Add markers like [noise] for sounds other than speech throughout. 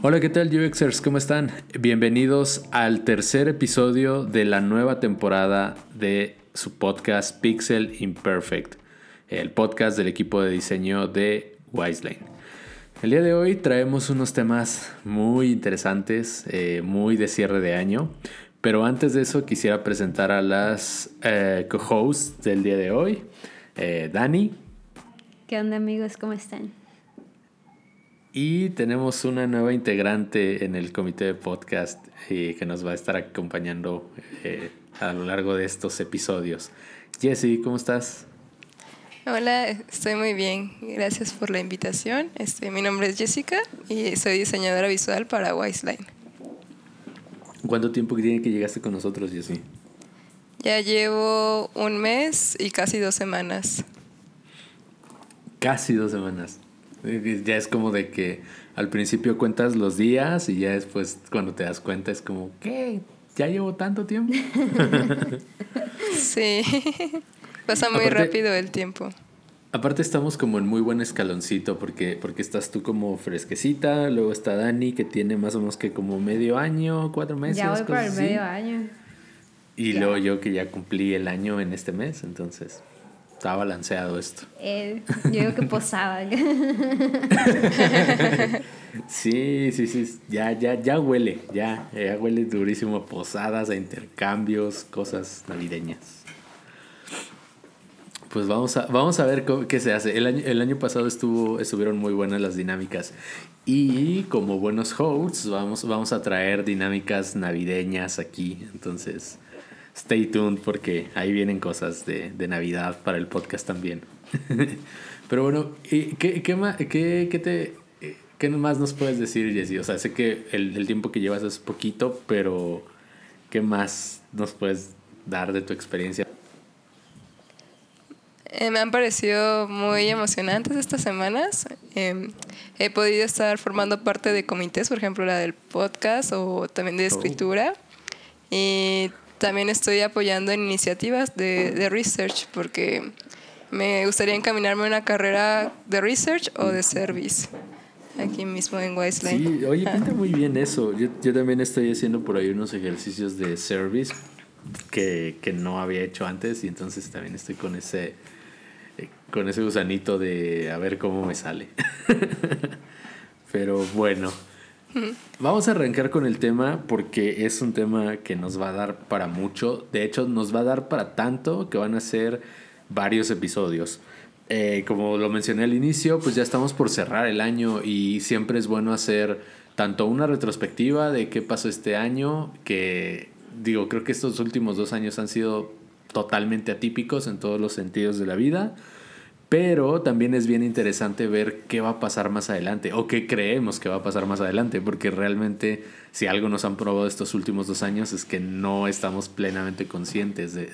Hola, ¿qué tal UXers? ¿Cómo están? Bienvenidos al tercer episodio de la nueva temporada de su podcast Pixel Imperfect, el podcast del equipo de diseño de Wiseline. El día de hoy traemos unos temas muy interesantes, eh, muy de cierre de año, pero antes de eso quisiera presentar a las eh, co-hosts del día de hoy. Eh, Dani. ¿Qué onda amigos? ¿Cómo están? Y tenemos una nueva integrante en el comité de podcast eh, que nos va a estar acompañando eh, a lo largo de estos episodios. Jessie, ¿cómo estás? Hola, estoy muy bien. Gracias por la invitación. Este, mi nombre es Jessica y soy diseñadora visual para Wiseline. ¿Cuánto tiempo tiene que llegaste con nosotros, Jessie? Ya llevo un mes y casi dos semanas. Casi dos semanas. Ya es como de que al principio cuentas los días y ya después cuando te das cuenta es como, ¿qué? ¿Ya llevo tanto tiempo? [laughs] sí, pasa muy rápido el tiempo. Aparte estamos como en muy buen escaloncito porque, porque estás tú como fresquecita, luego está Dani que tiene más o menos que como medio año, cuatro meses. Ya voy por el medio año. Y luego yo que ya cumplí el año en este mes, entonces está balanceado esto. Eh, yo digo que posaba. sí, sí, sí. Ya, ya, ya huele. Ya, ya huele durísimo a posadas, a intercambios, cosas navideñas. Pues vamos a, vamos a ver qué se hace. El año, el año pasado estuvo, estuvieron muy buenas las dinámicas. Y como buenos hosts, vamos, vamos a traer dinámicas navideñas aquí. Entonces, stay tuned porque ahí vienen cosas de, de Navidad para el podcast también. [laughs] Pero bueno, ¿qué, qué, más, qué, qué, te, ¿qué más nos puedes decir, Jessy? O sea, sé que el, el, tiempo que llevas es poquito, pero ¿qué más nos puedes dar de tu experiencia? Eh, me han parecido muy emocionantes estas semanas. Eh, he podido estar formando parte de comités, por ejemplo, la del podcast o también de escritura. Oh. Y también estoy apoyando en iniciativas de, de, research porque me gustaría encaminarme a una carrera de research o de service aquí mismo en Wiseline. Sí, oye, pinta muy bien eso. Yo, yo, también estoy haciendo por ahí unos ejercicios de service que, que no había hecho antes y entonces también estoy con ese, con ese gusanito de a ver cómo me sale. [laughs] Pero bueno. [laughs] Vamos a arrancar con el tema porque es un tema que nos va a dar para mucho. De hecho, nos va a dar para tanto que van a ser varios episodios. Eh, como lo mencioné al inicio, pues ya estamos por cerrar el año y siempre es bueno hacer tanto una retrospectiva de qué pasó este año, que digo, creo que estos últimos dos años han sido totalmente atípicos en todos los sentidos de la vida. Pero también es bien interesante ver qué va a pasar más adelante o qué creemos que va a pasar más adelante, porque realmente si algo nos han probado estos últimos dos años es que no estamos plenamente conscientes de,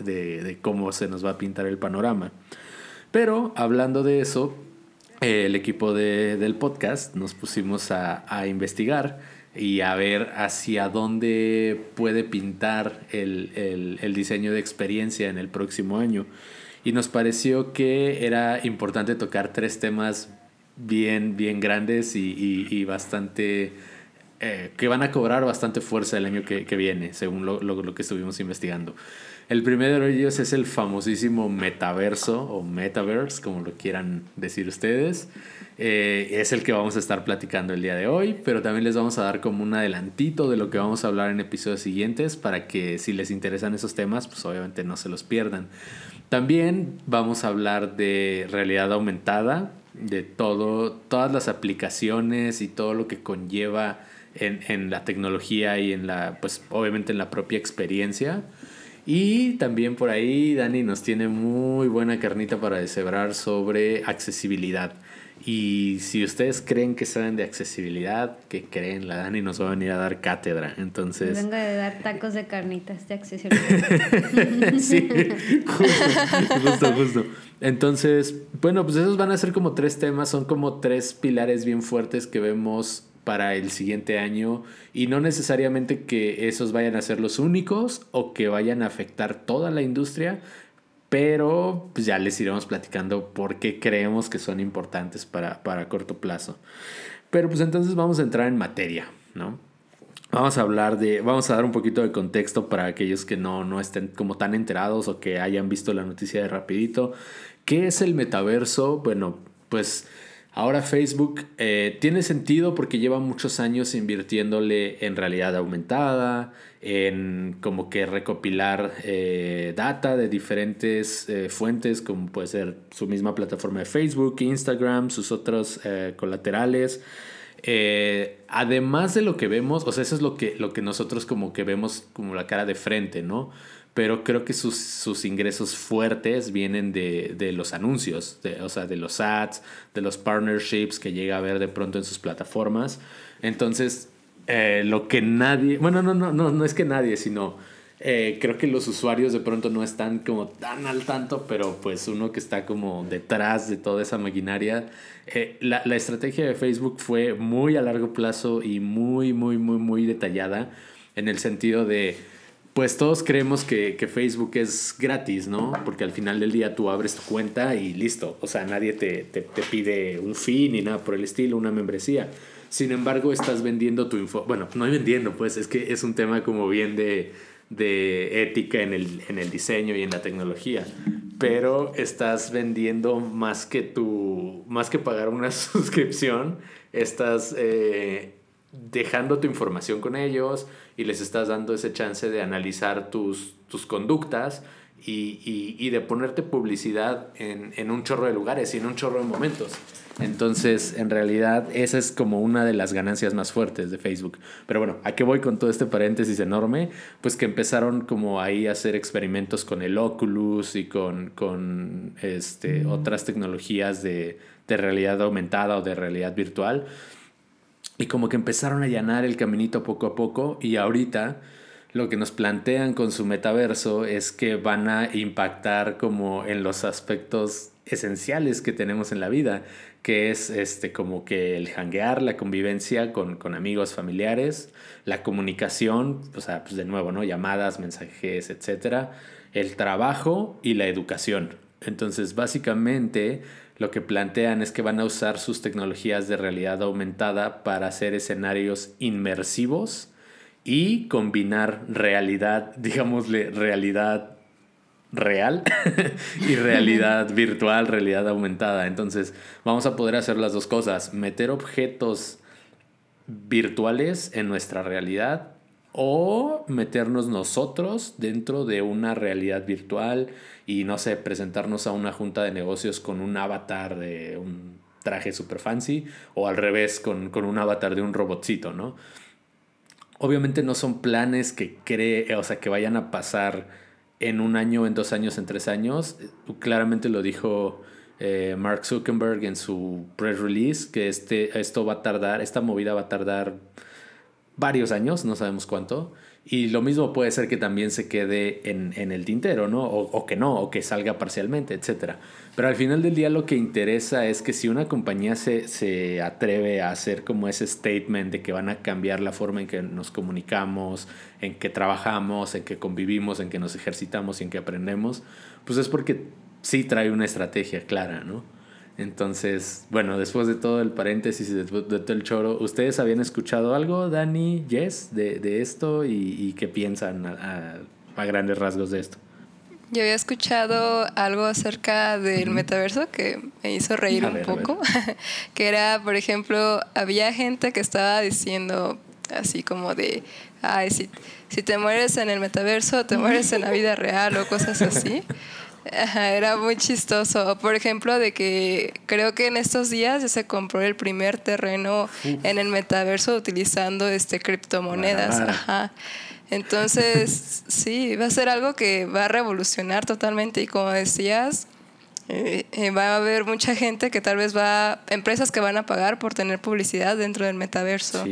de, cómo se nos va a pintar el panorama. Pero hablando de eso, el equipo de, del podcast nos pusimos a, a, investigar y a ver hacia dónde puede pintar el, el, el diseño de experiencia en el próximo año y nos pareció que era importante tocar tres temas bien, bien grandes y, y, y bastante... Eh, que van a cobrar bastante fuerza el año que, que viene, según lo, lo, lo, que estuvimos investigando. El primero de ellos es el famosísimo metaverso o metaverse, como lo quieran decir ustedes. Eh, es el que vamos a estar platicando el día de hoy, pero también les vamos a dar como un adelantito de lo que vamos a hablar en episodios siguientes para que si les interesan esos temas, pues obviamente no se los pierdan. También vamos a hablar de realidad aumentada, de todo, todas las aplicaciones y todo lo que conlleva en, en, la tecnología y en la, pues obviamente en la propia experiencia. Y también por ahí Dani nos tiene muy buena carnita para deshebrar sobre accesibilidad. Y si ustedes creen que saben de accesibilidad, que creen, la Dani nos va a venir a dar cátedra. Entonces. Vengo de dar tacos de carnitas de accesibilidad. [laughs] sí, justo, justo, justo. Entonces, bueno, pues esos van a ser como tres temas, son como tres pilares bien fuertes que vemos para el siguiente año y no necesariamente que esos vayan a ser los únicos o que vayan a afectar toda la industria, pero pues ya les iremos platicando por qué creemos que son importantes para, para corto plazo. Pero pues entonces vamos a entrar en materia, ¿no? Vamos a hablar de, vamos a dar un poquito de contexto para aquellos que no, no estén como tan enterados o que hayan visto la noticia de rapidito. ¿Qué es el metaverso? Bueno, pues ahora Facebook eh, tiene sentido porque lleva muchos años invirtiéndole en realidad aumentada, en como que recopilar eh, data de diferentes eh, fuentes, como puede ser su misma plataforma de Facebook, Instagram, sus otros colaterales. además de lo que vemos, o sea, eso es lo que, lo que nosotros como que vemos como la cara de frente, ¿no? Pero creo que sus, ingresos fuertes vienen de, los anuncios, o sea, de los ads, de los partnerships que llega a ver de pronto en sus plataformas. Entonces, eh, lo que nadie, bueno, no, no, no, no es que nadie, sino eh, creo que los usuarios de pronto no están como tan al tanto, pero pues uno que está como detrás de toda esa maquinaria, eh, la, la estrategia de Facebook fue muy a largo plazo y muy, muy, muy, muy detallada en el sentido de pues todos creemos que, Facebook es gratis, ¿no? Porque al final del día tú abres tu cuenta y listo. O sea, nadie te, pide un fee ni nada por el estilo, una membresía. Sin embargo, estás vendiendo tu info. Bueno, no vendiendo, pues es que es un tema como bien de, ética en el, en el diseño y en la tecnología. Pero estás vendiendo más que tu. más que pagar una [laughs] suscripción. Estás. Eh, dejando tu información con ellos y les estás dando ese chance de analizar tus, tus conductas y, y, de ponerte publicidad en, en, un chorro de lugares y en un chorro de momentos. Entonces, en realidad, esa es como una de las ganancias más fuertes de Facebook. Pero bueno, ¿a qué voy con todo este paréntesis enorme? Pues que empezaron como ahí a hacer experimentos con el Oculus y con, con este, otras tecnologías de, de realidad aumentada o de realidad virtual y como que empezaron a allanar el caminito poco a poco y ahorita lo que nos plantean con su metaverso es que van a impactar como en los aspectos esenciales que tenemos en la vida, que es este como que el hanguear, la convivencia con, con amigos, familiares, la comunicación, o sea, pues de nuevo, ¿no? Llamadas, mensajes, etcétera, el trabajo y la educación. Entonces, básicamente, lo que plantean es que van a usar sus tecnologías de realidad aumentada para hacer escenarios inmersivos y combinar realidad, [laughs] digámosle, realidad real [laughs] y realidad virtual, realidad aumentada. Entonces vamos a poder hacer las dos cosas, meter objetos virtuales en nuestra realidad o meternos nosotros dentro de una realidad virtual y no sé, presentarnos a una junta de negocios con un avatar de un traje super fancy o al revés con, un avatar de un robotcito, ¿no? Obviamente no son planes que cree, o sea, que vayan a pasar en un año, en dos años, en tres años. Claramente lo dijo eh, Mark Zuckerberg en su press release, que este, esto va a tardar, esta movida va a tardar varios años, no sabemos cuánto. Y lo mismo puede ser que también se quede en, el tintero, ¿no? O, que no, o que salga parcialmente, etc. Pero al final del día lo que interesa es que si una compañía se, se atreve a hacer como ese statement de que van a cambiar la forma en que nos comunicamos, en que trabajamos, en que convivimos, en que nos ejercitamos y en que aprendemos, pues es porque sí trae una estrategia clara, ¿no? Entonces, bueno, después de todo el paréntesis y de, todo el choro, ¿ustedes habían escuchado algo, Dani, Jess, de, de esto y, qué piensan a, a, grandes rasgos de esto? Yo había escuchado algo acerca del metaverso que me hizo reír un poco, [laughs] que era, por ejemplo, había gente que estaba diciendo así como de, ay, si, si te mueres en el metaverso, te mueres en la vida real o cosas así. [laughs] era muy chistoso. Por ejemplo, de que creo que en estos días ya se compró el primer terreno en el metaverso utilizando este criptomonedas. Ajá. Entonces, [laughs] sí, va a ser algo que va a revolucionar totalmente. Y como decías, eh, eh, va a haber mucha gente que tal vez va, empresas que van a pagar por tener publicidad dentro del metaverso.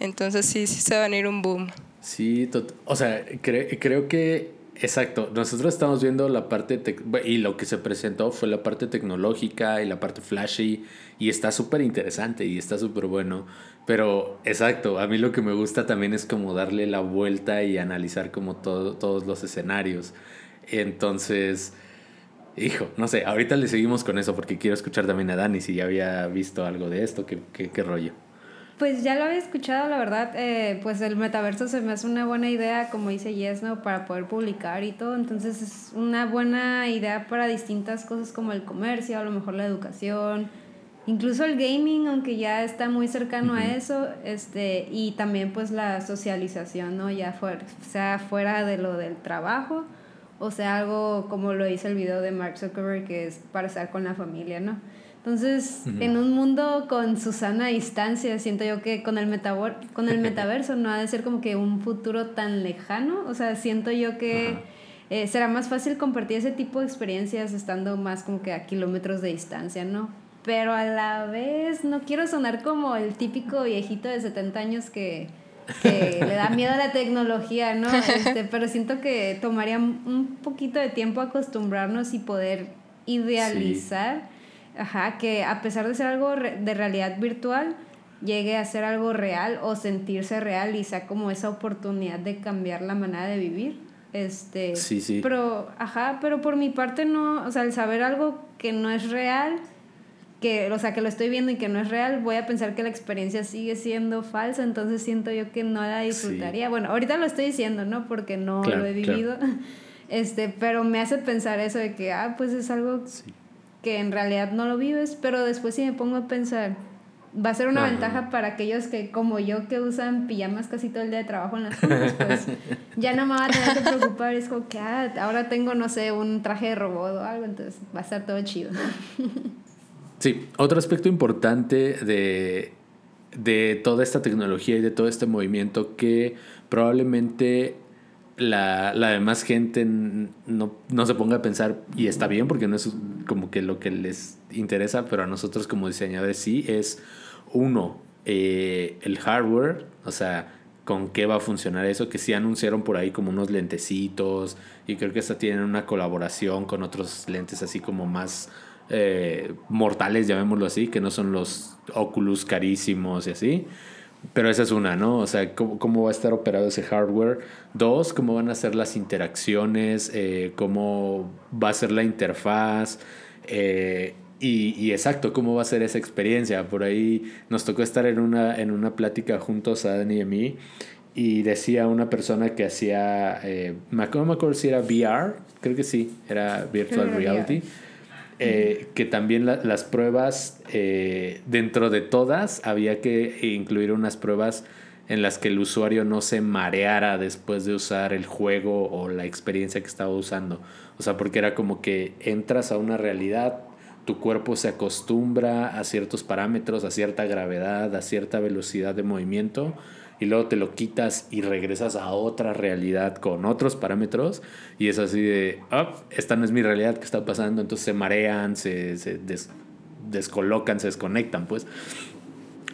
Entonces sí, sí se va a venir un boom. Sí, o sea, creo que Exacto, nosotros estamos viendo la parte, y lo que se presentó fue la parte tecnológica y la parte flashy, y está súper interesante y está súper bueno, pero exacto, a mí lo que me gusta también es como darle la vuelta y analizar como todo, todos los escenarios. Entonces, Hijo, no sé, ahorita le seguimos con eso porque quiero escuchar también a Dani si ya había visto algo de esto, qué, qué, qué rollo. Pues ya lo había escuchado, la verdad, eh, pues el metaverso se me hace una buena idea, como dice Yes, ¿no? Para poder publicar y todo, entonces es una buena idea para distintas cosas como el comercio, a lo mejor la educación, incluso el gaming, aunque ya está muy cercano a eso, este, y también pues la socialización, ¿no? Ya fuera, sea fuera de lo del trabajo, o sea algo como lo dice el video de Mark Zuckerberg, que es para estar con la familia, ¿no? Entonces, en un mundo con su sana distancia, siento yo que con el, con el [laughs] metaverso no ha de ser como que un futuro tan lejano. O sea, siento yo que eh, será más fácil compartir ese tipo de experiencias estando más como que a kilómetros de distancia, ¿no? Pero a la vez no quiero sonar como el típico viejito de 70 años que, que [laughs] le da miedo a la tecnología, ¿no? Este, pero siento que tomaría un poquito de tiempo acostumbrarnos y poder idealizar. Ajá, que a pesar de ser algo de realidad virtual, llegue a ser algo real o sentirse real y sea como esa oportunidad de cambiar la manera de vivir. Este, sí, sí. Pero, ajá, pero por mi parte no, o sea, el saber algo que no es real, que, o sea, que lo estoy viendo y que no es real, voy a pensar que la experiencia sigue siendo falsa, entonces siento yo que no la disfrutaría. Bueno, ahorita lo estoy diciendo, ¿no? Porque no lo he vivido. [laughs] Este, pero me hace pensar eso de que, ah, pues es algo que en realidad no lo vives, pero después si me pongo a pensar, va a ser una ventaja para aquellos que, como yo, que usan pijamas casi todo el día de trabajo en las juntas, pues [laughs] ya no me va a tener que preocupar. Es como que ah, ahora tengo, no sé, un traje de robot o algo, entonces va a estar todo chido. [laughs] Sí, otro aspecto importante de, de toda esta tecnología y de todo este movimiento que probablemente la, la demás gente no, no, se ponga a pensar, y está bien porque no es como que lo que les interesa, pero a nosotros como diseñadores sí, es uno, eh, el hardware, o sea, con qué va a funcionar eso, que sí anunciaron por ahí como unos lentecitos, y creo que hasta tienen una colaboración con otros lentes así como más eh, mortales, llamémoslo así, que no son los Oculus carísimos y así. Pero esa es una, ¿no? O sea, ¿cómo, cómo va a estar operado ese hardware? Dos, cómo van a ser las interacciones, eh, cómo va a ser la interfaz. Eh, y, y, exacto, cómo va a ser esa experiencia. Por ahí nos tocó estar en una, en una plática juntos a Dani y a mí. Y decía una persona que hacía, eh, no me acuerdo si era VR, creo que sí, era Virtual Reality. Eh, que también las pruebas, eh, dentro de todas, había que incluir unas pruebas en las que el usuario no se mareara después de usar el juego o la experiencia que estaba usando. O sea, porque era como que entras a una realidad, tu cuerpo se acostumbra a ciertos parámetros, a cierta gravedad, a cierta velocidad de movimiento y luego te lo quitas y regresas a otra realidad con otros parámetros y es así de, oh, esta no es mi realidad que está pasando, entonces se marean, se, se descolocan, se desconectan, pues.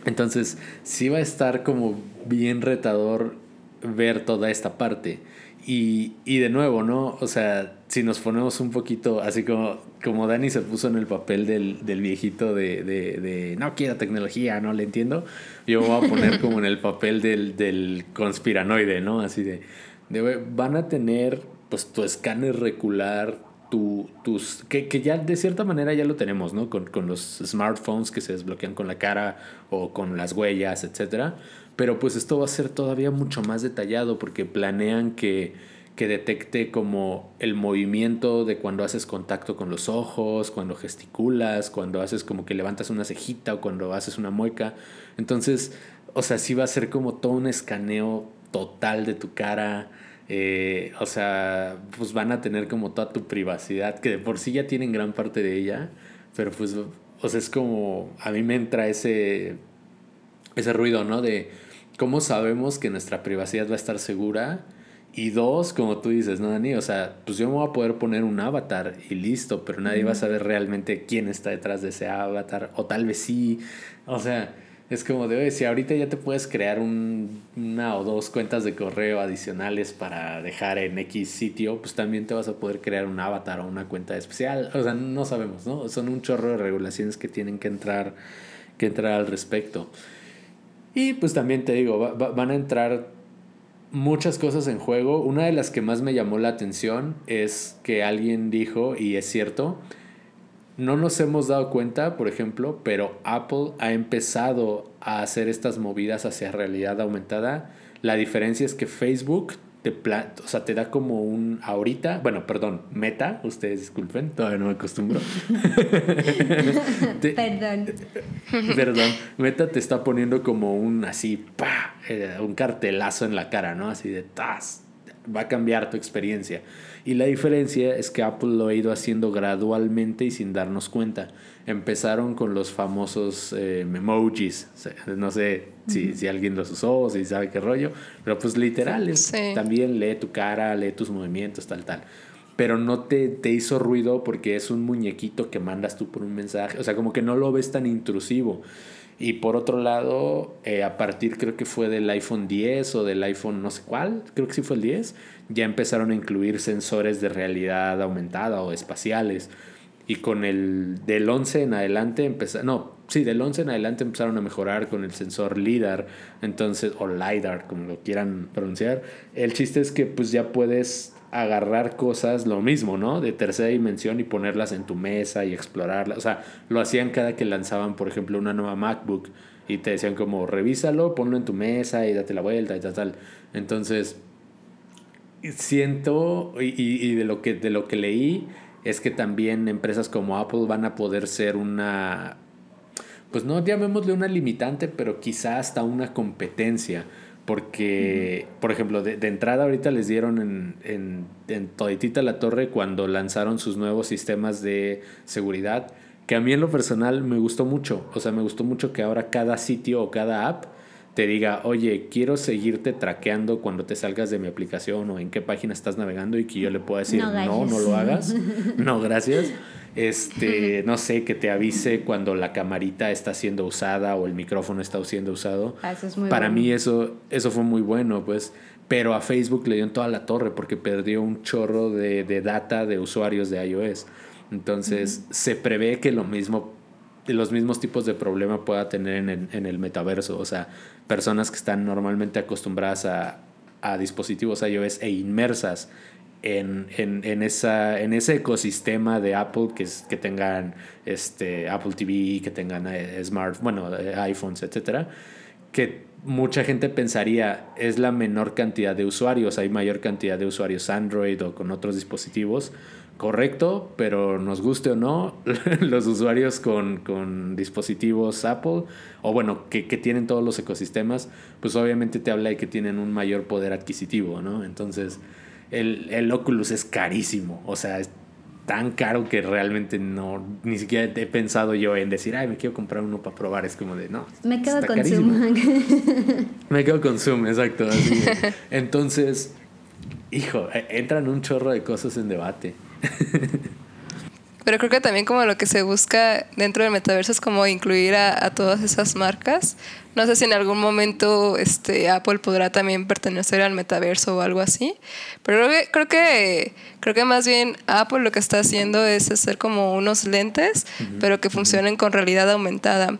Entonces, sí va a estar como bien retador ver toda esta parte. Y, y de nuevo, ¿no? O sea, si nos ponemos un poquito, así como, como Dani se puso en el papel del, del viejito de, de, de, no quiero tecnología, no le entiendo, yo voy a poner como en el papel del, del conspiranoide, ¿no? Así de, de, van a tener pues tu escáner recular, tu, tus, que, que, ya de cierta manera ya lo tenemos, ¿no? Con, con los smartphones que se desbloquean con la cara o con las huellas, etcétera pero pues esto va a ser todavía mucho más detallado porque planean que, que detecte como el movimiento de cuando haces contacto con los ojos, cuando gesticulas, cuando haces como que levantas una cejita o cuando haces una mueca. Entonces, o sea, sí va a ser como todo un escaneo total de tu cara. Eh, o sea, pues van a tener como toda tu privacidad, que de por sí ya tienen gran parte de ella, pero pues, o sea, es como, a mí me entra ese, ese ruido, ¿no? De, ¿cómo sabemos que nuestra privacidad va a estar segura? Y dos, como tú dices, ¿no, Dani? O sea, pues yo me voy a poder poner un avatar y listo, pero nadie va a saber realmente quién está detrás de ese avatar, o tal vez sí. O sea, es como de, oye, si ahorita ya te puedes crear un, una o dos cuentas de correo adicionales para dejar en X sitio, pues también te vas a poder crear un avatar o una cuenta especial. O sea, no sabemos, ¿no? Son un chorro de regulaciones que tienen que entrar, que entrar al respecto. Y pues también te digo, van a entrar muchas cosas en juego. Una de las que más me llamó la atención es que alguien dijo, y es cierto, no nos hemos dado cuenta, por ejemplo, pero Apple ha empezado a hacer estas movidas hacia realidad aumentada. La diferencia es que Facebook te, o sea, te da como un ahorita, bueno, perdón, Meta, ustedes disculpen, todavía no me acostumbro. [laughs] perdón. Perdón, Meta te está poniendo como un así, pa, eh, un cartelazo en la cara, ¿no? Así de tas, va a cambiar tu experiencia. Y la diferencia es que Apple lo ha ido haciendo gradualmente y sin darnos cuenta. Empezaron con los famosos eh, emojis. No sé si, si, alguien los usó o si sabe qué rollo, pero pues literal, también lee tu cara, lee tus movimientos, tal, tal. Pero no te, te hizo ruido porque es un muñequito que mandas tú por un mensaje. O sea, como que no lo ves tan intrusivo. Y por otro lado, eh, a partir creo que fue del iPhone 10 o del iPhone no sé cuál, creo que sí fue el 10, ya empezaron a incluir sensores de realidad aumentada o espaciales. Y con el del 11 en adelante empezaron, no, sí, del 11 en adelante empezaron a mejorar con el sensor LIDAR, entonces, o LIDAR, como lo quieran pronunciar. El chiste es que pues ya puedes agarrar cosas, lo mismo, ¿no? De tercera dimensión y ponerlas en tu mesa y explorarlas. O sea, lo hacían cada que lanzaban, por ejemplo, una nueva MacBook y te decían como, revísalo, ponlo en tu mesa y date la vuelta y tal, tal. Entonces, siento, y, y, de, lo que, de lo que leí, es que también empresas como Apple van a poder ser una, pues no llamémosle una limitante, pero quizá hasta una competencia. Porque, por ejemplo, de, entrada ahorita les dieron en, en, en toditita la torre cuando lanzaron sus nuevos sistemas de seguridad, que a mí en lo personal me gustó mucho. O sea, me gustó mucho que ahora cada sitio o cada app te diga, oye, quiero seguirte traqueando cuando te salgas de mi aplicación o en qué página estás navegando y que yo le pueda decir, no, no, lo hagas. [laughs] no, gracias. Este, no sé, que te avise cuando la camarita está siendo usada o el micrófono está siendo usado. Ah, eso es muy Para mí eso, eso fue muy bueno, pues. Pero a Facebook le dio en toda la torre porque perdió un chorro de, de data de usuarios de iOS. Entonces, se prevé que lo mismo los mismos tipos de problema pueda tener en el, en el metaverso. O sea, personas que están normalmente acostumbradas a, a dispositivos iOS e inmersas en, en, en, esa, en ese ecosistema de Apple, que, es, que tengan este, Apple TV, que tengan eh, smart, bueno, eh, iPhones, etcétera, que mucha gente pensaría es la menor cantidad de usuarios, hay mayor cantidad de usuarios Android o con otros dispositivos, correcto, pero nos guste o no, [laughs] los usuarios con, con dispositivos Apple, o bueno, que, que, tienen todos los ecosistemas, pues obviamente te habla de que tienen un mayor poder adquisitivo, ¿no? Entonces, el, el Oculus es carísimo, o sea, es tan caro que realmente no, ni siquiera he pensado yo en decir, ay, me quiero comprar uno para probar, es como de, no. Me quedo con Zoom. [laughs] me quedo con Zoom, exacto. Entonces, hijo, e, entran un chorro de cosas en debate. Pero creo que también como lo que se busca dentro del metaverso es como incluir a, todas esas marcas. No sé si en algún momento este, Apple podrá también pertenecer al metaverso o algo así. Pero creo que, creo que, creo que más bien Apple lo que está haciendo es hacer como unos lentes, pero que funcionen con realidad aumentada.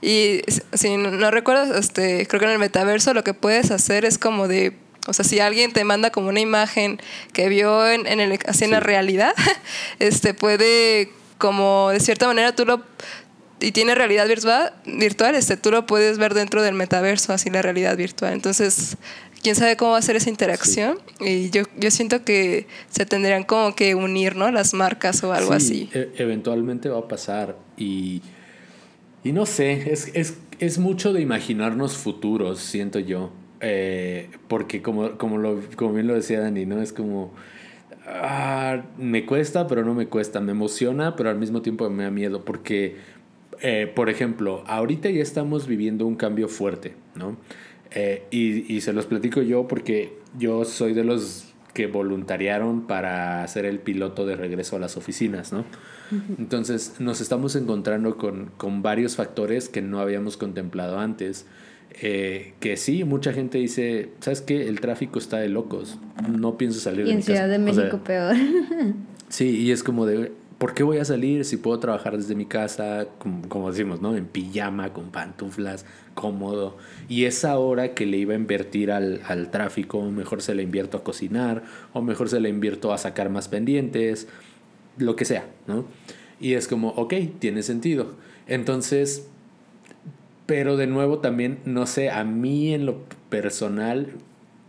Y si no, recuerdo, este, creo que en el metaverso lo que puedes hacer es como de o sea, si alguien te manda como una imagen que vio en, en, el, así en la realidad, [laughs] este puede como de cierta manera tú lo y tiene realidad virtual, virtual, este tú lo puedes ver dentro del metaverso, así la realidad virtual. Entonces, quién sabe cómo va a ser esa interacción y yo, yo siento que se tendrían como que unir, ¿no? Las marcas o algo así. E eventualmente va a pasar y y no sé, es, es, es mucho de imaginarnos futuros, siento yo. Eh, porque como, como, lo, como bien lo decía Dani, ¿no? Es como... Ah, me cuesta, pero no me cuesta. Me emociona, pero al mismo tiempo me da miedo. Porque, eh, por ejemplo, ahorita ya estamos viviendo un cambio fuerte, ¿no? Eh, y, y se los platico yo porque yo soy de los que voluntariaron para hacer el piloto de regreso a las oficinas, ¿no? Entonces nos estamos encontrando con, con varios factores que no habíamos contemplado antes. Eh, que sí, mucha gente dice, ¿sabes qué? El tráfico está de locos, no pienso salir y en Ciudad de México peor. [laughs] sí, y es como de, ¿por qué voy a salir si puedo trabajar desde mi casa, como, decimos, ¿no? En pijama, con pantuflas, cómodo. Y esa hora que le iba a invertir al, al tráfico, mejor se la invierto a cocinar, o mejor se la invierto a sacar más pendientes, lo que sea, ¿no? Y es como, ok, tiene sentido. Entonces, pero de nuevo también, no sé, a mí en lo personal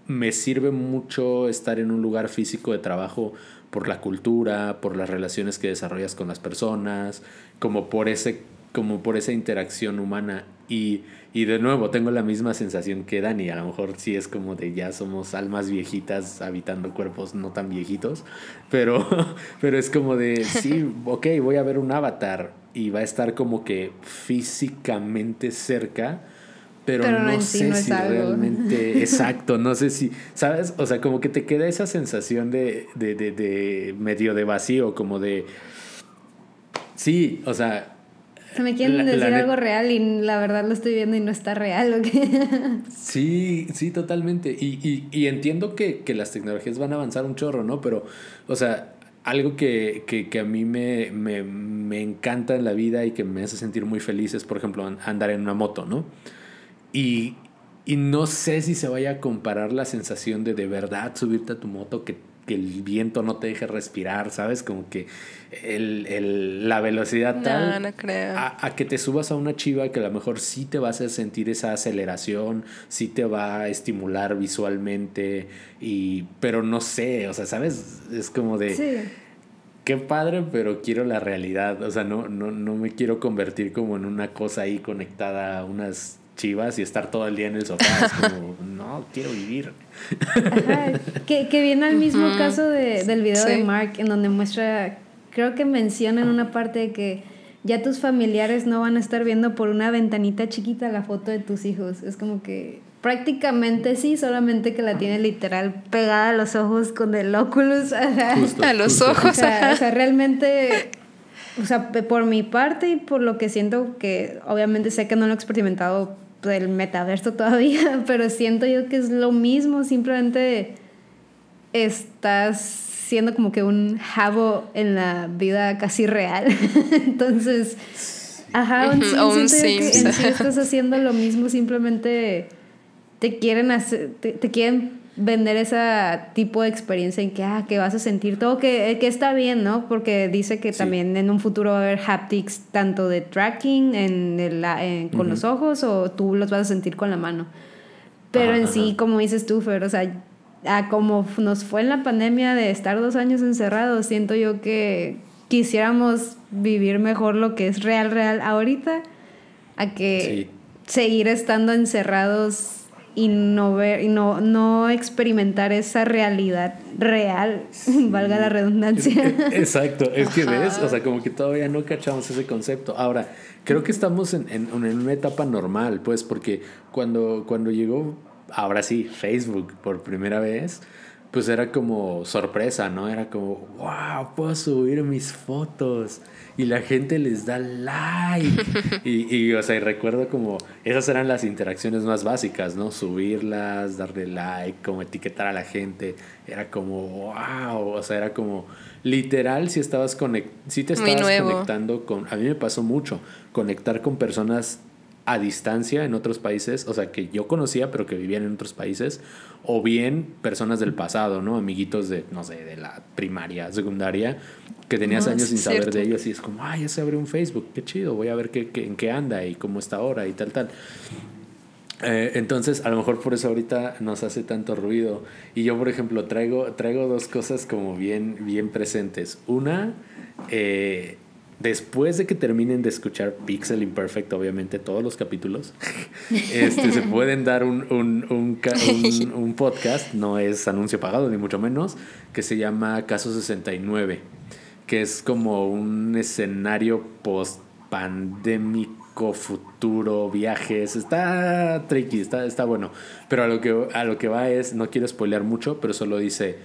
me sirve mucho estar en un lugar físico de trabajo por la cultura, por las relaciones que desarrollas con las personas, como por ese como por esa interacción humana. Y, y de nuevo tengo la misma sensación que Dani, a lo mejor sí es como de ya somos almas viejitas habitando cuerpos no tan viejitos, pero, [laughs] pero es como de sí, [laughs] ok, voy a ver un avatar y va a estar como que físicamente cerca, pero, no sé si realmente, [laughs] exacto, no sé si, ¿sabes? O sea, como que te queda esa sensación de, de, de, de medio de vacío, como de, sí, o sea... Se me quieren decir algo real y la verdad lo estoy viendo y no está real, ¿o qué? [laughs] Sí, sí, totalmente. Y, y, y entiendo que, que, las tecnologías van a avanzar un chorro, ¿no? Pero, o sea, algo que, que, que a mí me, me, me, encanta en la vida y que me hace sentir muy feliz es, por ejemplo, andar en una moto, ¿no? Y, no sé si se vaya a comparar la sensación de de verdad subirte a tu moto, que, el viento no te deje respirar, ¿sabes? Como que el, la velocidad tal. No creo. A, que te subas a una chiva que a lo mejor sí te va a hacer sentir esa aceleración, sí te va a estimular visualmente, y, pero no sé, o sea, ¿sabes? Es como de. Sí qué padre, pero quiero la realidad. O sea, no, no, no me quiero convertir como en una cosa ahí conectada a unas chivas y estar todo el día en el sofá. Es como, [laughs] no, quiero vivir. Que, que, viene al mismo caso de, del video de Mark, en donde muestra, creo que menciona en una parte de que ya tus familiares no van a estar viendo por una ventanita chiquita la foto de tus hijos. Es como que prácticamente sí, solamente que la tiene literal pegada a los ojos con el Oculus. a los ojos. O sea, o sea, realmente o sea, por mi parte y por lo que siento que obviamente sé que no lo he experimentado del metaverso todavía, [laughs] pero siento yo que es lo mismo, simplemente estás siendo como que un jabo en la vida casi real. [laughs] Entonces, ajá, un en sí [laughs] estás haciendo lo mismo, simplemente te quieren hacer, te quieren vender ese tipo de experiencia en que, ah, que vas a sentir todo, que, que está bien, ¿no? Porque dice que también en un futuro va a haber haptics tanto de tracking en el, con los ojos o tú los vas a sentir con la mano. Pero en sí, como dices tú, Fer, o sea, a como nos fue en la pandemia de estar dos años encerrados, siento yo que quisiéramos vivir mejor lo que es real, real ahorita, a que seguir estando encerrados y no ver y no, no experimentar esa realidad real, [laughs] valga la redundancia. Exacto, es que ves, o sea, como que todavía no cachamos ese concepto. Ahora, creo que estamos en, en, en una etapa normal, pues, porque cuando, cuando llegó, ahora sí, Facebook por primera vez, pues era como sorpresa, ¿no? Era como, wow, puedo subir mis fotos y la gente les da like. [laughs] y, y, o sea, y recuerdo como, esas eran las interacciones más básicas, ¿no? Subirlas, darle like, como etiquetar a la gente. Era como, wow, o sea, era como, literal, si estabas conect si te estabas conectando con, a mí me pasó mucho, conectar con personas a distancia en otros países, o sea, que yo conocía pero que vivían en otros países, o bien personas del pasado, ¿no? Amiguitos de, no sé, de la primaria, secundaria, que tenías años sin saber de ellos y es como, ay, ya se abre un Facebook, qué chido, voy a ver qué, qué, en qué anda y cómo está ahora y tal, tal. Eh, entonces, a lo mejor por eso ahorita nos hace tanto ruido. Y yo, por ejemplo, traigo, traigo dos cosas como bien, bien presentes. Una, eh, después de que terminen de escuchar Pixel Imperfect, obviamente todos los capítulos, [laughs] este, se pueden dar un, un, un, [laughs] un, podcast, no es anuncio pagado ni mucho menos, que se llama Caso 69, que es como un escenario post pandémico futuro viajes está tricky está, está bueno pero a lo que a lo que va es no quiero spoilear mucho pero solo dice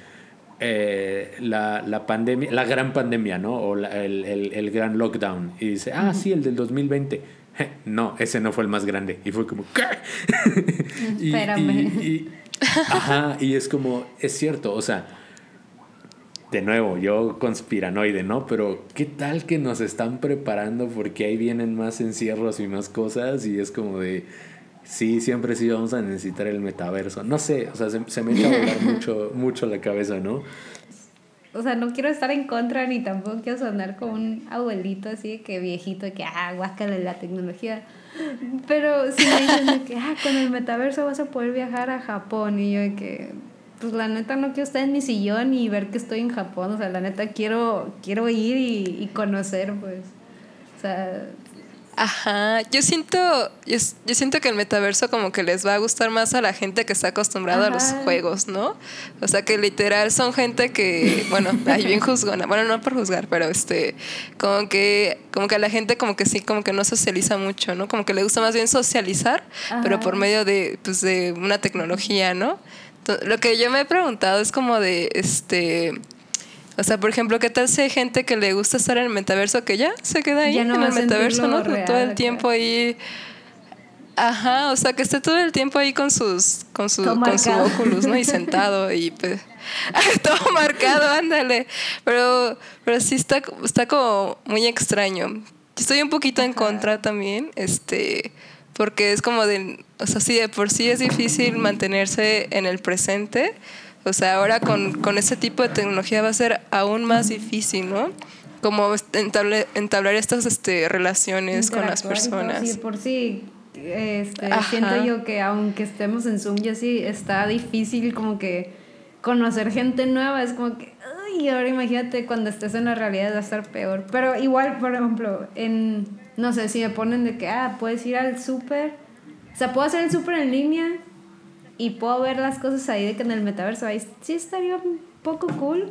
eh, la, la, pandemia, la gran pandemia, ¿no? O el, el, el, gran lockdown. Y dice, ah, sí, el del 2020. no, ese no fue el más grande. Y fue como, ¿qué? [laughs] Espérame. Y, ajá, y es como, es cierto, o sea, de nuevo, yo conspiranoide, ¿no? Pero ¿qué tal que nos están preparando porque ahí vienen más encierros y más cosas y es como de, sí, siempre sí vamos a necesitar el metaverso. No sé, o sea, se, me echa a volar [laughs] mucho, mucho la cabeza, ¿no? O sea, no quiero estar en contra ni tampoco quiero sonar como un abuelito así que viejito, que, ah, guácale la tecnología. Pero si me dicen que, ah, con el metaverso vas a poder viajar a Japón y yo de que pues la neta no quiero estar en mi sillón y ver que estoy en Japón, o sea, la neta quiero, quiero ir y, conocer, pues. O sea, Ajá, yo siento, yo, siento que el metaverso como que les va a gustar más a la gente que está acostumbrada a los juegos, ¿no? O sea que literal son gente que, bueno, [laughs] ahí bien juzgona, bueno, no por juzgar, pero este, como que, como que a la gente como que sí, como que no socializa mucho, ¿no? Como que le gusta más bien socializar, pero por medio de, pues, de una tecnología, ¿no? Lo que yo me he preguntado es como de, este, o sea, por ejemplo, ¿qué tal si hay gente que le gusta estar en el metaverso que ya se queda ahí en el metaverso, ¿no? todo el tiempo ahí. Ajá, o sea, que esté todo el tiempo ahí con sus con su con su Oculus, ¿no? Y [laughs] sentado y pues [laughs] todo marcado, ándale. Pero pero sí está está como muy extraño. Estoy un poquito en contra también, este porque es como de, o sea, sí, de por sí es difícil mantenerse en el presente, o sea, ahora con, con ese tipo de tecnología va a ser aún más difícil, ¿no? Como entablar, entablar estas este, relaciones con las personas. Sí, por sí, este, siento yo que aunque estemos en Zoom ya sí está difícil como que conocer gente nueva, es como que, ay, ahora imagínate cuando estés en la realidad va a estar peor. Pero igual, por ejemplo, en no sé, si me ponen de que, ah, puedes ir al súper. O sea, puedo hacer el súper en línea y puedo ver las cosas ahí de que en el metaverso ahí sí estaría un poco cool,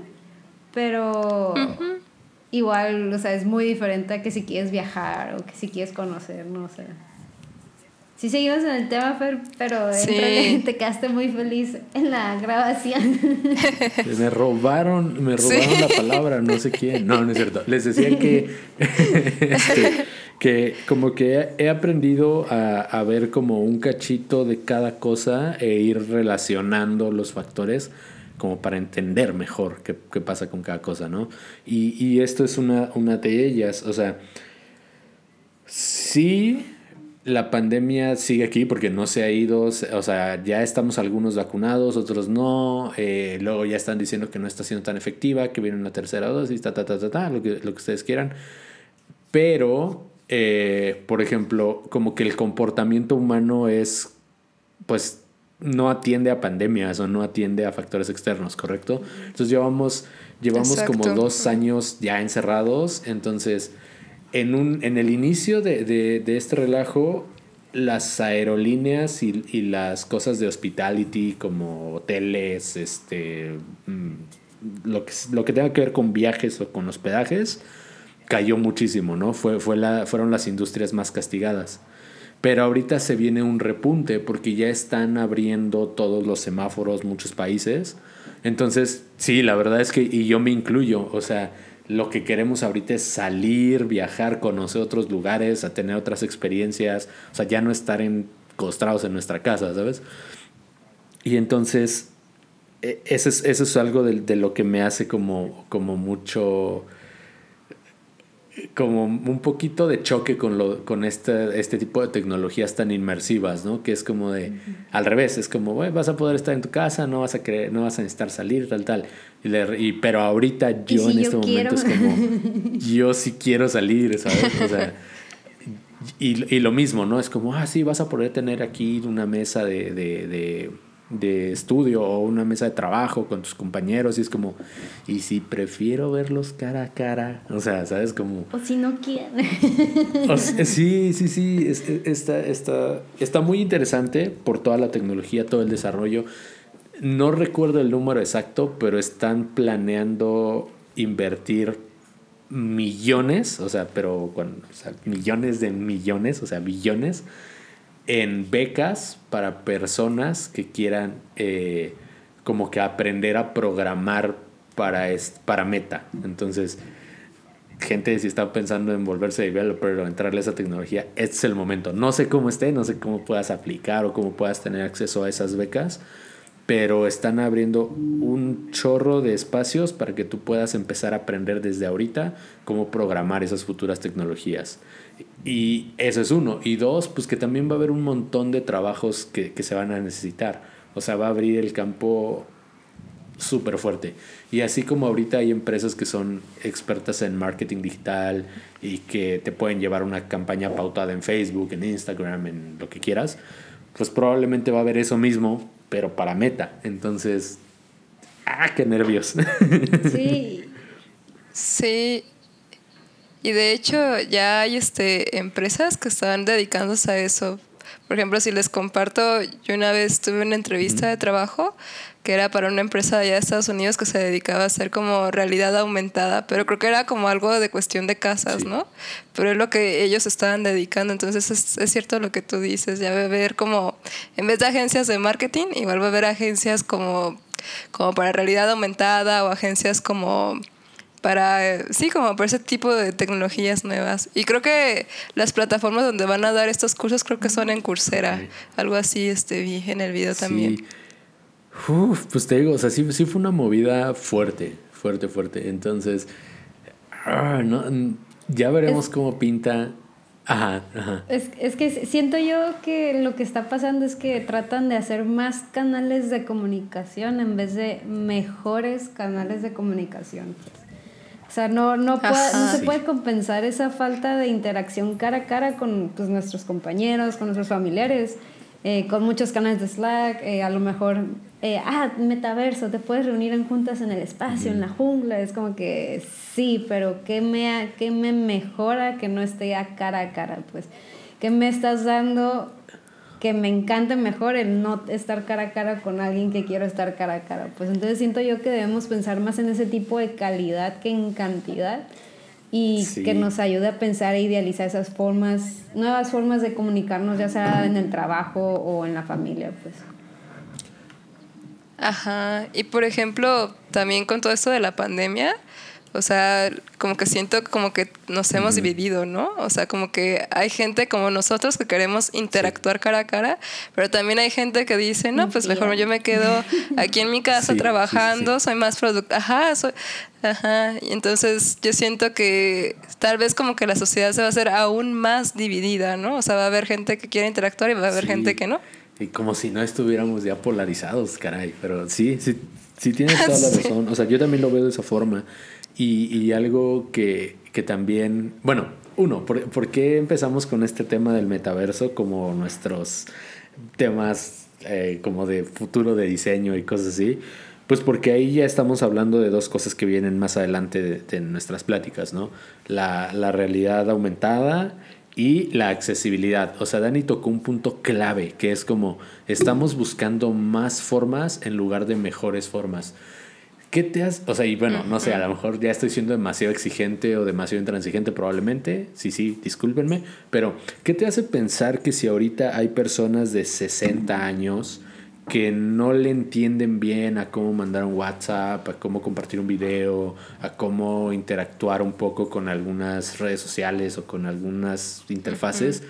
pero igual, o sea, es muy diferente a que si quieres viajar o que si quieres conocer, no sé. Sí seguimos en el tema, pero [laughs] te quedaste muy feliz en la grabación. [laughs] me robaron, me robaron la palabra, no sé quién. No, no es cierto. Les decía que, [laughs] este, que como que he aprendido a, a, ver como un cachito de cada cosa e ir relacionando los factores como para entender mejor qué, qué pasa con cada cosa, ¿no? Y, y esto es una, una de ellas. O sea, sí la pandemia sigue aquí porque no se ha ido, o sea, ya estamos algunos vacunados, otros no, eh, luego ya están diciendo que no está siendo tan efectiva, que viene una tercera dosis, ta, ta, ta, ta, ta lo, que, lo que ustedes quieran. Pero, eh, por ejemplo, como que el comportamiento humano es, pues, no atiende a pandemias o no atiende a factores externos, ¿correcto? Entonces llevamos, llevamos como dos años ya encerrados, entonces en, un, en el inicio de, de, de este relajo, las aerolíneas y, y, las cosas de hospitality como hoteles, este, mm, lo, que, lo que tenga que ver con viajes o con hospedajes, cayó muchísimo, ¿no? Fue, fue la, fueron las industrias más castigadas. Pero ahorita se viene un repunte porque ya están abriendo todos los semáforos muchos países. Entonces, sí, la verdad es que, y yo me incluyo, o sea, lo que queremos ahorita es salir, viajar, conocer otros lugares, a tener otras experiencias, o sea, ya no estar encostrados en nuestra casa, ¿sabes? Y entonces, e, eso es, eso es algo de, de, lo que me hace como, como mucho como un poquito de choque con, lo, con este, este tipo de tecnologías tan inmersivas, ¿no? Que es como de, al revés, es como, vas a poder estar en tu casa, no vas a, creer, no vas a necesitar salir, tal, tal. Y, pero ahorita yo en este momento es como, [laughs] yo sí quiero salir, ¿sabes? O sea, y, y, lo mismo, ¿no? Es como, ah, sí, vas a poder tener aquí una mesa de, de, de de estudio o una mesa de trabajo con tus compañeros y es como, y si prefiero verlos cara a cara, o sea, ¿sabes? Como... O si no quieren. sí, sí, sí, está, está, está muy interesante por toda la tecnología, todo el desarrollo. No recuerdo el número exacto, pero están planeando invertir millones, o sea, pero con millones de millones, o sea, billones en becas para personas que quieran eh, como que aprender a programar para, para meta. Entonces, gente si está pensando en volverse developer o entrarle a esa tecnología, este es el momento. No sé cómo esté, no sé cómo puedas aplicar o cómo puedas tener acceso a esas becas, pero están abriendo un chorro de espacios para que tú puedas empezar a aprender desde ahorita cómo programar esas futuras tecnologías. Y eso es uno. Y dos, pues que también va a haber un montón de trabajos que, que se van a necesitar. O sea, va a abrir el campo súper fuerte. Y así como ahorita hay empresas que son expertas en marketing digital y que te pueden llevar una campaña pautada en Facebook, en Instagram, en lo que quieras, pues probablemente va a haber eso mismo, pero para meta. Entonces, ¡ah, qué nervios! Sí. [laughs] Sí. Y de hecho ya hay este, empresas que están dedicándose a eso. Por ejemplo, si les comparto, yo una vez tuve una entrevista de trabajo que era para una empresa allá de Estados Unidos que se dedicaba a hacer como realidad aumentada, pero creo que era como algo de cuestión de casas, ¿no? Pero es lo que ellos estaban dedicando, entonces es, es, cierto lo que tú dices, ya va a haber como, en vez de agencias de marketing, igual va a haber agencias como, como para realidad aumentada o agencias como para, sí, como para ese tipo de tecnologías nuevas. Y creo que las plataformas donde van a dar estos cursos creo que son en Coursera, algo así este, vi en el video también. Uf, pues te digo, o sea, sí, sí fue una movida fuerte, fuerte, fuerte. Entonces, ah, no, ya veremos cómo pinta. Ajá, ajá. Es, es que siento yo que lo que está pasando es que tratan de hacer más canales de comunicación en vez de mejores canales de comunicación. O sea, no, no, puede, no se puede compensar esa falta de interacción cara a cara con pues, nuestros compañeros, con nuestros familiares, eh, con muchos canales de Slack, eh, a lo mejor eh, ah, metaverso, te puedes reunir en juntas en el espacio, en la jungla, es como que sí, pero ¿qué me, qué me mejora que no esté a cara a cara? Pues, ¿qué me estás dando que me encante mejor el no estar cara a cara con alguien que quiero estar cara a cara? Pues entonces siento yo que debemos pensar más en ese tipo de calidad que en cantidad y que nos ayude a pensar e idealizar esas formas, nuevas formas de comunicarnos, ya sea en el trabajo o en la familia, pues. Ajá, y por ejemplo, también con todo esto de la pandemia, o sea, como que siento como que nos hemos dividido, ¿no? O sea, como que hay gente como nosotros que queremos interactuar cara a cara, pero también hay gente que dice, no, pues mejor yo me quedo aquí en mi [laughs] casa trabajando, soy más productiva. Ajá, soy... Ajá, y entonces yo siento que tal vez como que la sociedad se va a hacer aún más dividida, ¿no? O sea, va a haber gente que quiere interactuar y va a haber gente que no. Y como si no estuviéramos ya polarizados, caray. Pero sí, sí, sí tienes toda la [laughs] razón. O sea, yo también lo veo de esa forma. Y, algo que, que, también, bueno, uno, ¿por, ¿por, qué empezamos con este tema del metaverso como nuestros temas eh, como de futuro de diseño y cosas así? Pues porque ahí ya estamos hablando de dos cosas que vienen más adelante de, de nuestras pláticas, ¿no? La, la realidad aumentada y la accesibilidad. O sea, Dani tocó un punto clave, que es como estamos buscando más formas en lugar de mejores formas. ¿Qué te has, o sea, y bueno, no sé, a lo mejor ya estoy siendo demasiado exigente o demasiado intransigente probablemente, sí, sí, discúlpenme, pero ¿qué te hace pensar que si ahorita hay personas de 60 años que no le entienden bien a cómo mandar un WhatsApp, a cómo compartir un video, a cómo interactuar un poco con algunas redes sociales o con algunas interfaces.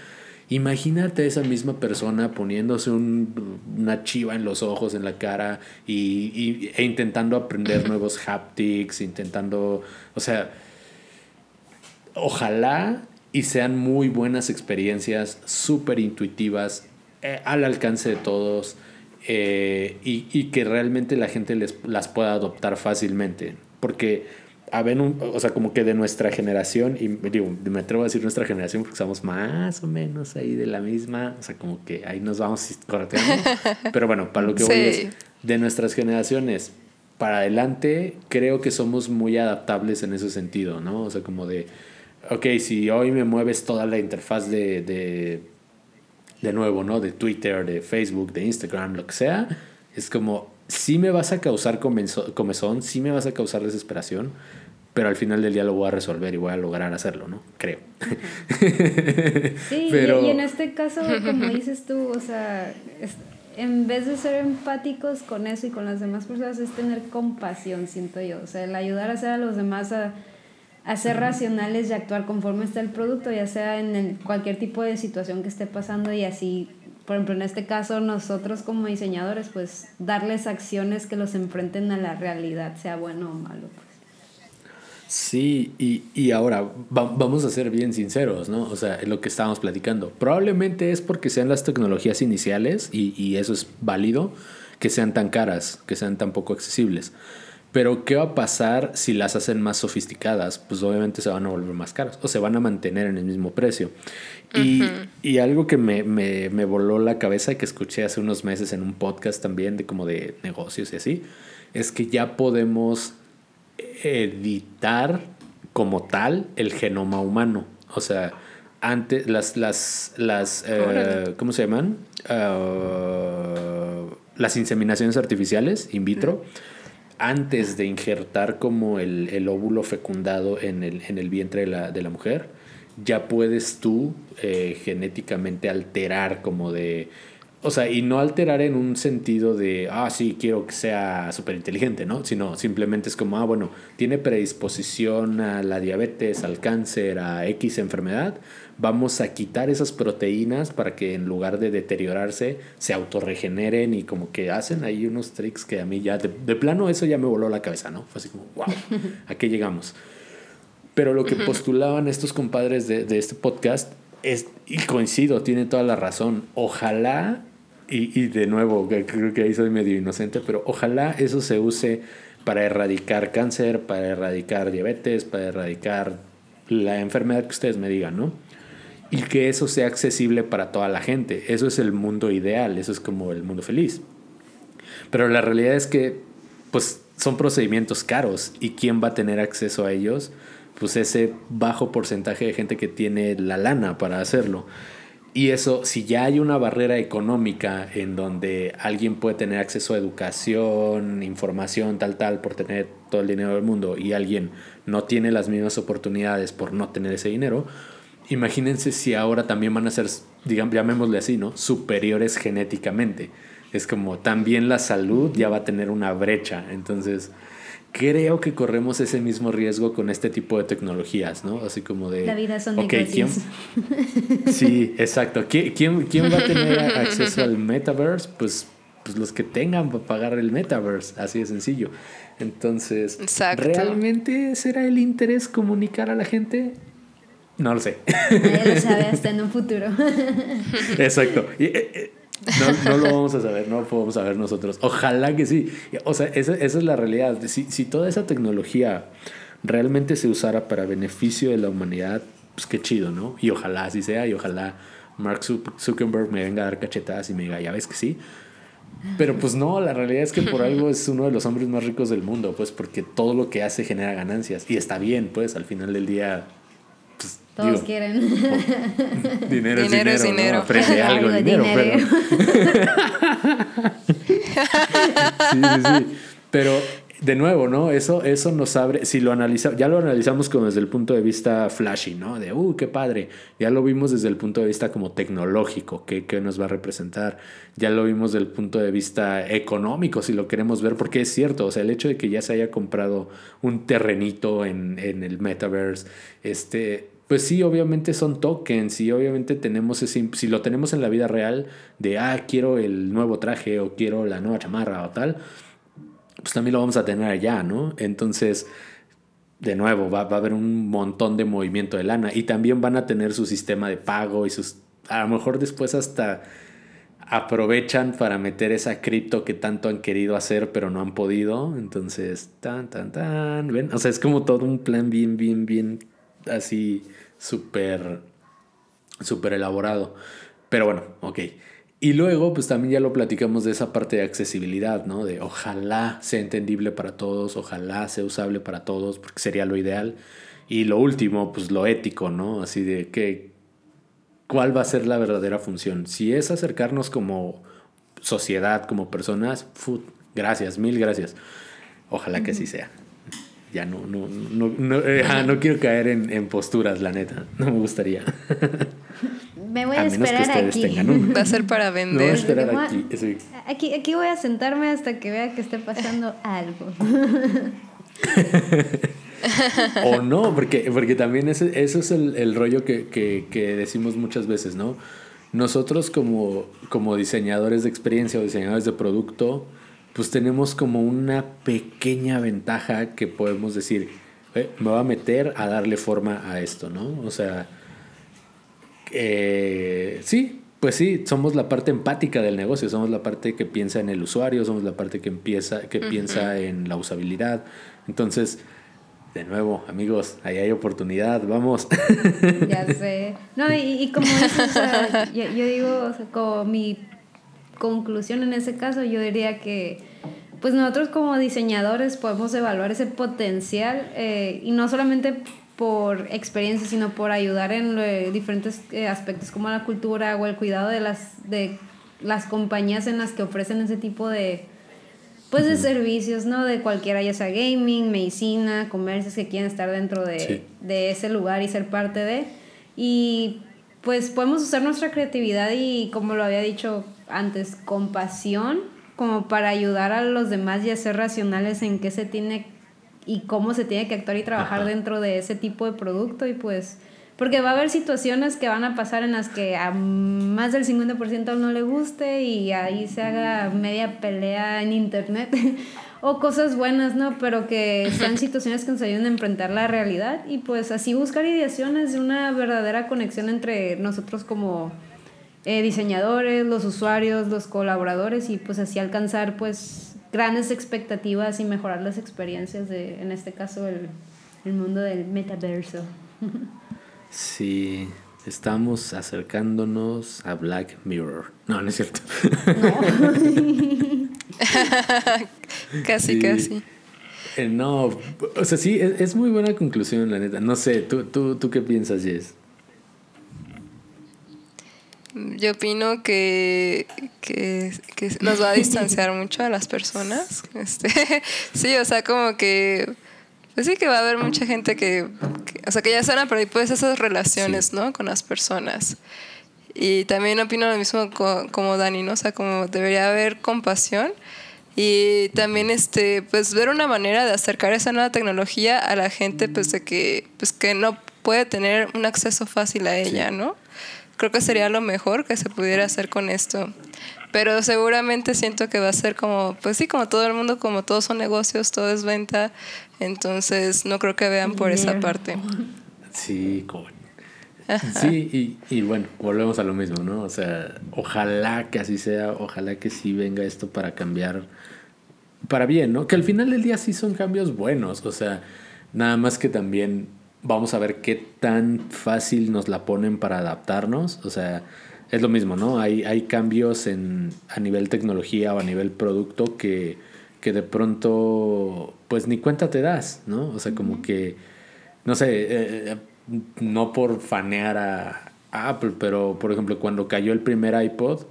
Imagínate a esa misma persona poniéndose una chiva en los ojos, en la cara y, e intentando aprender nuevos haptics, intentando, o sea, ojalá y sean muy buenas experiencias, súper intuitivas, eh, al alcance de todos eh, y, y, que realmente la gente les, las pueda adoptar fácilmente. Porque, a ver, un, o sea, como que de nuestra generación, y digo, me atrevo a decir nuestra generación porque estamos más o menos ahí de la misma, o sea, como que ahí nos vamos correteando. [laughs] Pero bueno, para lo que voy es, de nuestras generaciones para adelante, creo que somos muy adaptables en ese sentido, ¿no? O sea, como de, ok, si hoy me mueves toda la interfaz de, de de nuevo, ¿no? De Twitter, de Facebook, de Instagram, lo que sea, es como, sí me vas a causar comezón, sí me vas a causar desesperación, pero al final del día lo voy a resolver y voy a lograr hacerlo, ¿no? Creo. Sí, [laughs] pero... y en este caso, como dices tú, o sea, en vez de ser empáticos con eso y con las demás personas, es tener compasión, siento yo. O sea, el ayudar a hacer a los demás a a ser racionales y actuar conforme está el producto, ya sea en cualquier tipo de situación que esté pasando y así por ejemplo, en este caso nosotros como diseñadores, pues darles acciones que los enfrenten a la realidad, sea bueno o malo. Sí, y, y ahora vamos a ser bien sinceros, ¿no? O sea, lo que estábamos platicando. Probablemente es porque sean las tecnologías iniciales, y, y eso es válido, que sean tan caras, que sean tan poco accesibles. Pero, ¿qué va a pasar si las hacen más sofisticadas? Pues obviamente se van a volver más caras o se van a mantener en el mismo precio. Y, y algo que me, me, me, voló la cabeza y que escuché hace unos meses en un podcast también de como de negocios y así, es que ya podemos editar como tal el genoma humano. O sea, antes las, las, las eh, ¿cómo se llaman? Uh, las inseminaciones artificiales in vitro antes de injertar como el, óvulo fecundado en el, en el vientre de la, de la, mujer, ya puedes tú eh, genéticamente alterar como de... O sea, y no alterar en un sentido de, ah, sí, quiero que sea súper inteligente, ¿no? Sino simplemente es como, ah, bueno, tiene predisposición a la diabetes, al cáncer, a X enfermedad, vamos a quitar esas proteínas para que en lugar de deteriorarse se autorregeneren y como que hacen ahí unos tricks que a mí ya, de, plano eso ya me voló la cabeza, ¿no? Fue así como, wow, [laughs] ¿a qué llegamos? Pero lo que postulaban estos compadres de, de este podcast es, y coincido, tiene toda la razón, ojalá, y, y de nuevo, creo que ahí soy medio inocente, pero ojalá eso se use para erradicar cáncer, para erradicar diabetes, para erradicar la enfermedad que ustedes me digan, ¿no? y que eso sea accesible para toda la gente. Eso es el mundo ideal, eso es como el mundo feliz. Pero la realidad es que pues son procedimientos caros y quién va a tener acceso a ellos? Pues ese bajo porcentaje de gente que tiene la lana para hacerlo. Y eso, si ya hay una barrera económica en donde alguien puede tener acceso a educación, información, tal, tal, por tener todo el dinero del mundo y alguien no tiene las mismas oportunidades por no tener ese dinero, imagínense si ahora también van a ser, digamos, llamémosle así, ¿no? Superiores genéticamente. Es como también la salud ya va a tener una brecha. Entonces, creo que corremos ese mismo riesgo con este tipo de tecnologías, ¿no? Así como de... La vida son okay, ¿quién? [laughs] Sí, exacto. ¿Quién, ¿Quién, va a tener acceso al metaverse? Pues, pues los que tengan para pagar el metaverse, así de sencillo. Entonces, ¿realmente será el interés comunicar a la gente? No lo sé. Nadie lo sabe [laughs] hasta en un futuro. Exacto. Eh, eh, no, lo vamos a saber, no lo podemos saber nosotros. Ojalá que sí. O sea, esa, esa es la realidad. Si, si, toda esa tecnología realmente se usara para beneficio de la humanidad, pues qué chido, ¿no? Y ojalá así sea, y ojalá Mark Zuckerberg me venga a dar cachetadas y me diga, ya ves que sí. Pero pues no, la realidad es que por algo es uno de los hombres más ricos del mundo, pues porque todo lo que hace genera ganancias. Y está bien, pues al final del día todos quieren. [laughs] dinero, dinero es dinero. ¿no? Aprende algo, dinero, dinero. Pero... [laughs] sí, sí, sí. Pero de nuevo, ¿no? Eso, eso nos abre, si lo analizamos, ya lo analizamos como desde el punto de vista flashy, ¿no? De, uh, qué padre. Ya lo vimos desde el punto de vista como tecnológico, ¿qué, qué nos va a representar? Ya lo vimos desde el punto de vista económico, si lo queremos ver, porque es cierto, o sea, el hecho de que ya se haya comprado un terrenito en, en el metaverse, este, pues sí, obviamente son tokens y obviamente tenemos ese, si lo tenemos en la vida real de, ah, quiero el nuevo traje o quiero la nueva chamarra o tal, pues también lo vamos a tener allá, ¿no? Entonces, de nuevo, va, va a haber un montón de movimiento de lana y también van a tener su sistema de pago y sus, a lo mejor después hasta aprovechan para meter esa cripto que tanto han querido hacer pero no han podido. Entonces, tan, tan, tan, ven, o sea, es como todo un plan bien, bien, bien así súper, súper elaborado. Pero bueno, ok. Y luego, pues también ya lo platicamos de esa parte de accesibilidad, ¿no? De ojalá sea entendible para todos, ojalá sea usable para todos, porque sería lo ideal. Y lo último, pues lo ético, ¿no? Así de que, ¿cuál va a ser la verdadera función? Si es acercarnos como sociedad, como personas, gracias, mil gracias. Ojalá que así sea ya no, no, no, no, eh, no quiero caer en, en, posturas, la neta. No me gustaría. [laughs] Me voy a, esperar aquí. Va a ser para [laughs] vender. aquí. aquí. Aquí voy a sentarme hasta que vea que esté pasando [laughs] algo. o no, porque, porque también ese, eso es el, el rollo que, que, que, decimos muchas veces, ¿no? nosotros como, como diseñadores de experiencia o diseñadores de producto, pues tenemos como una pequeña ventaja que podemos decir, eh, me voy a meter a darle forma a esto, ¿no? O sea, eh, sí, pues sí, somos la parte empática del negocio, somos la parte que piensa en el usuario, somos la parte que, empieza, que piensa en la usabilidad. Entonces, de nuevo, amigos, ahí hay oportunidad, vamos. Ya sé. No, y, como dices, yo, digo, como mi conclusión en ese caso, yo diría que pues nosotros como diseñadores podemos evaluar ese potencial eh, y no solamente por experiencia, sino por ayudar en diferentes eh, aspectos como la cultura o el cuidado de las, de las compañías en las que ofrecen ese tipo de, pues de servicios, ¿no? De cualquiera, ya sea gaming, medicina, comercios que quieran estar dentro de, de, ese lugar y ser parte de. Y pues podemos usar nuestra creatividad y, como lo había dicho antes, compasión, como para ayudar a los demás y a ser racionales en qué se tiene y cómo se tiene que actuar y trabajar dentro de ese tipo de producto y pues porque va a haber situaciones que van a pasar en las que a más del 50% no le guste y ahí se haga media pelea en internet [laughs] o cosas buenas, ¿no? Pero que sean [laughs] situaciones que nos ayuden a enfrentar la realidad y pues así buscar ideaciones de una verdadera conexión entre nosotros como eh, diseñadores, los usuarios, los colaboradores y pues así alcanzar pues grandes expectativas y mejorar las experiencias de, en este caso, el, el mundo del metaverso. Sí, estamos acercándonos a Black Mirror. No, no es cierto. [laughs] casi, casi. Eh, no, o sea, sí, es, es, muy buena conclusión, la neta. No sé, ¿tú, tú, tú qué piensas, Jess? Yo opino que, que, nos va a distanciar [laughs] mucho a las personas. Este, [laughs] sí, o sea, como que... Pues sí que va a haber mucha gente que, o sea, que ya suena, pero pues esas relaciones, ¿no? Con las personas. Y también opino lo mismo como Dani, ¿no? O sea, como debería haber compasión y también este, pues ver una manera de acercar esa nueva tecnología a la gente, pues de que, pues que no puede tener un acceso fácil a ella, ¿no? Creo que sería lo mejor que se pudiera hacer con esto. Pero seguramente siento que va a ser como, pues sí, como todo el mundo, como todos son negocios, todo es venta, entonces no creo que vean por esa parte. Sí, Sí, y, y, bueno, volvemos a lo mismo, ¿no? O sea, ojalá que así sea, ojalá que sí venga esto para cambiar para bien, ¿no? Que al final del día sí son cambios buenos, o sea, nada más que también vamos a ver qué tan fácil nos la ponen para adaptarnos. O sea, es lo mismo, ¿no? Hay, hay cambios en, a nivel tecnología o a nivel producto que, que de pronto, pues ni cuenta te das, ¿no? O sea, como que, no sé, eh, no por fanear a, Apple, pero por ejemplo, cuando cayó el primer iPod,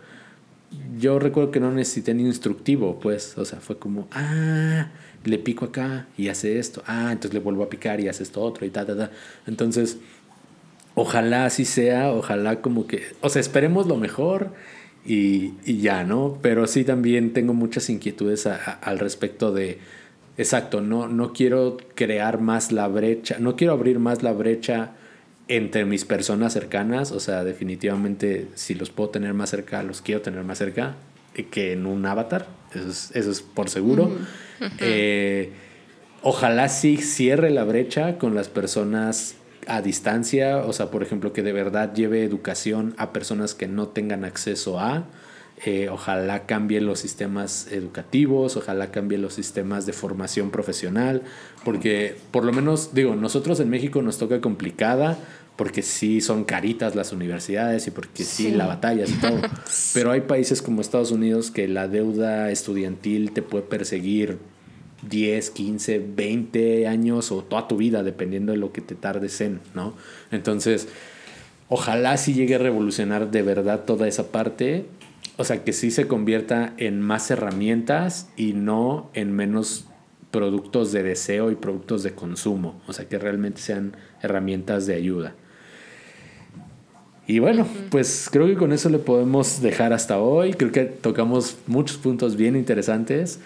yo recuerdo que no necesité ni instructivo, pues, o sea, fue como, ah, le pico acá y hace esto, ah, entonces le vuelvo a picar y hace esto otro y ta, ta, ta. Entonces, ojalá así sea, ojalá como que, o sea, esperemos lo mejor y, y ya, ¿no? Pero sí también tengo muchas inquietudes al respecto de, exacto, no, no quiero crear más la brecha, no quiero abrir más la brecha entre mis personas cercanas, o sea, definitivamente si los puedo tener más cerca, los quiero tener más cerca que en un avatar, eso es, eso es por seguro. Eh, ojalá sí cierre la brecha con las personas a distancia, o sea, por ejemplo, que de verdad lleve educación a personas que no tengan acceso a. Eh, ojalá cambien los sistemas educativos, ojalá cambien los sistemas de formación profesional, porque por lo menos, digo, nosotros en México nos toca complicada, porque sí son caritas las universidades y porque sí, la batalla y todo. [laughs] Pero hay países como Estados Unidos que la deuda estudiantil te puede perseguir 10, 15, 20 años o toda tu vida, dependiendo de lo que te tardes en, ¿no? Entonces, ojalá sí llegue a revolucionar de verdad toda esa parte. O sea, que sí se convierta en más herramientas y no en menos productos de deseo y productos de consumo. O sea, que realmente sean herramientas de ayuda. Y bueno, pues creo que con eso le podemos dejar hasta hoy. Creo que tocamos muchos puntos bien interesantes.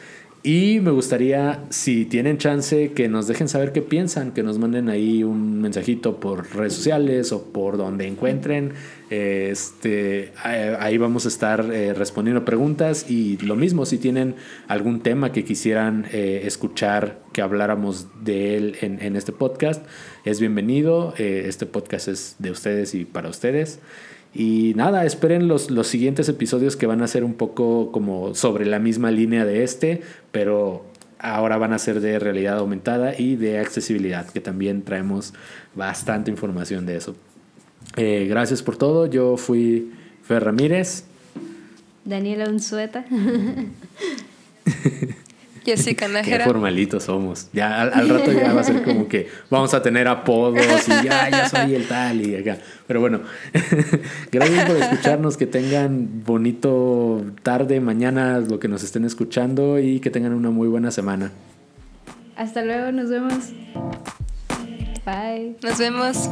Y me gustaría, si tienen chance, que nos dejen saber qué piensan, que nos manden ahí un mensajito por redes sociales o por donde encuentren. Este, ahí vamos a estar eh, respondiendo preguntas y lo mismo, si tienen algún tema que quisieran eh, escuchar, que habláramos de él en, en este podcast, es bienvenido. Eh, este podcast es de ustedes y para ustedes. Y nada, esperen los, los siguientes episodios que van a ser un poco como sobre la misma línea de este, pero ahora van a ser de realidad aumentada y de accesibilidad, que también traemos bastante información de eso. Eh, gracias por todo. Yo fui Fer Ramírez. Daniela Unzueta. [laughs] Jessica Nájera. Qué formalitos somos. Ya al, rato ya va a ser como que vamos a tener apodos y ya, ya soy el tal y acá. Pero bueno, [laughs] gracias por escucharnos. Que tengan bonito tarde, mañana, lo que nos estén escuchando y que tengan una muy buena semana. Hasta luego, nos vemos. Bye. Nos vemos.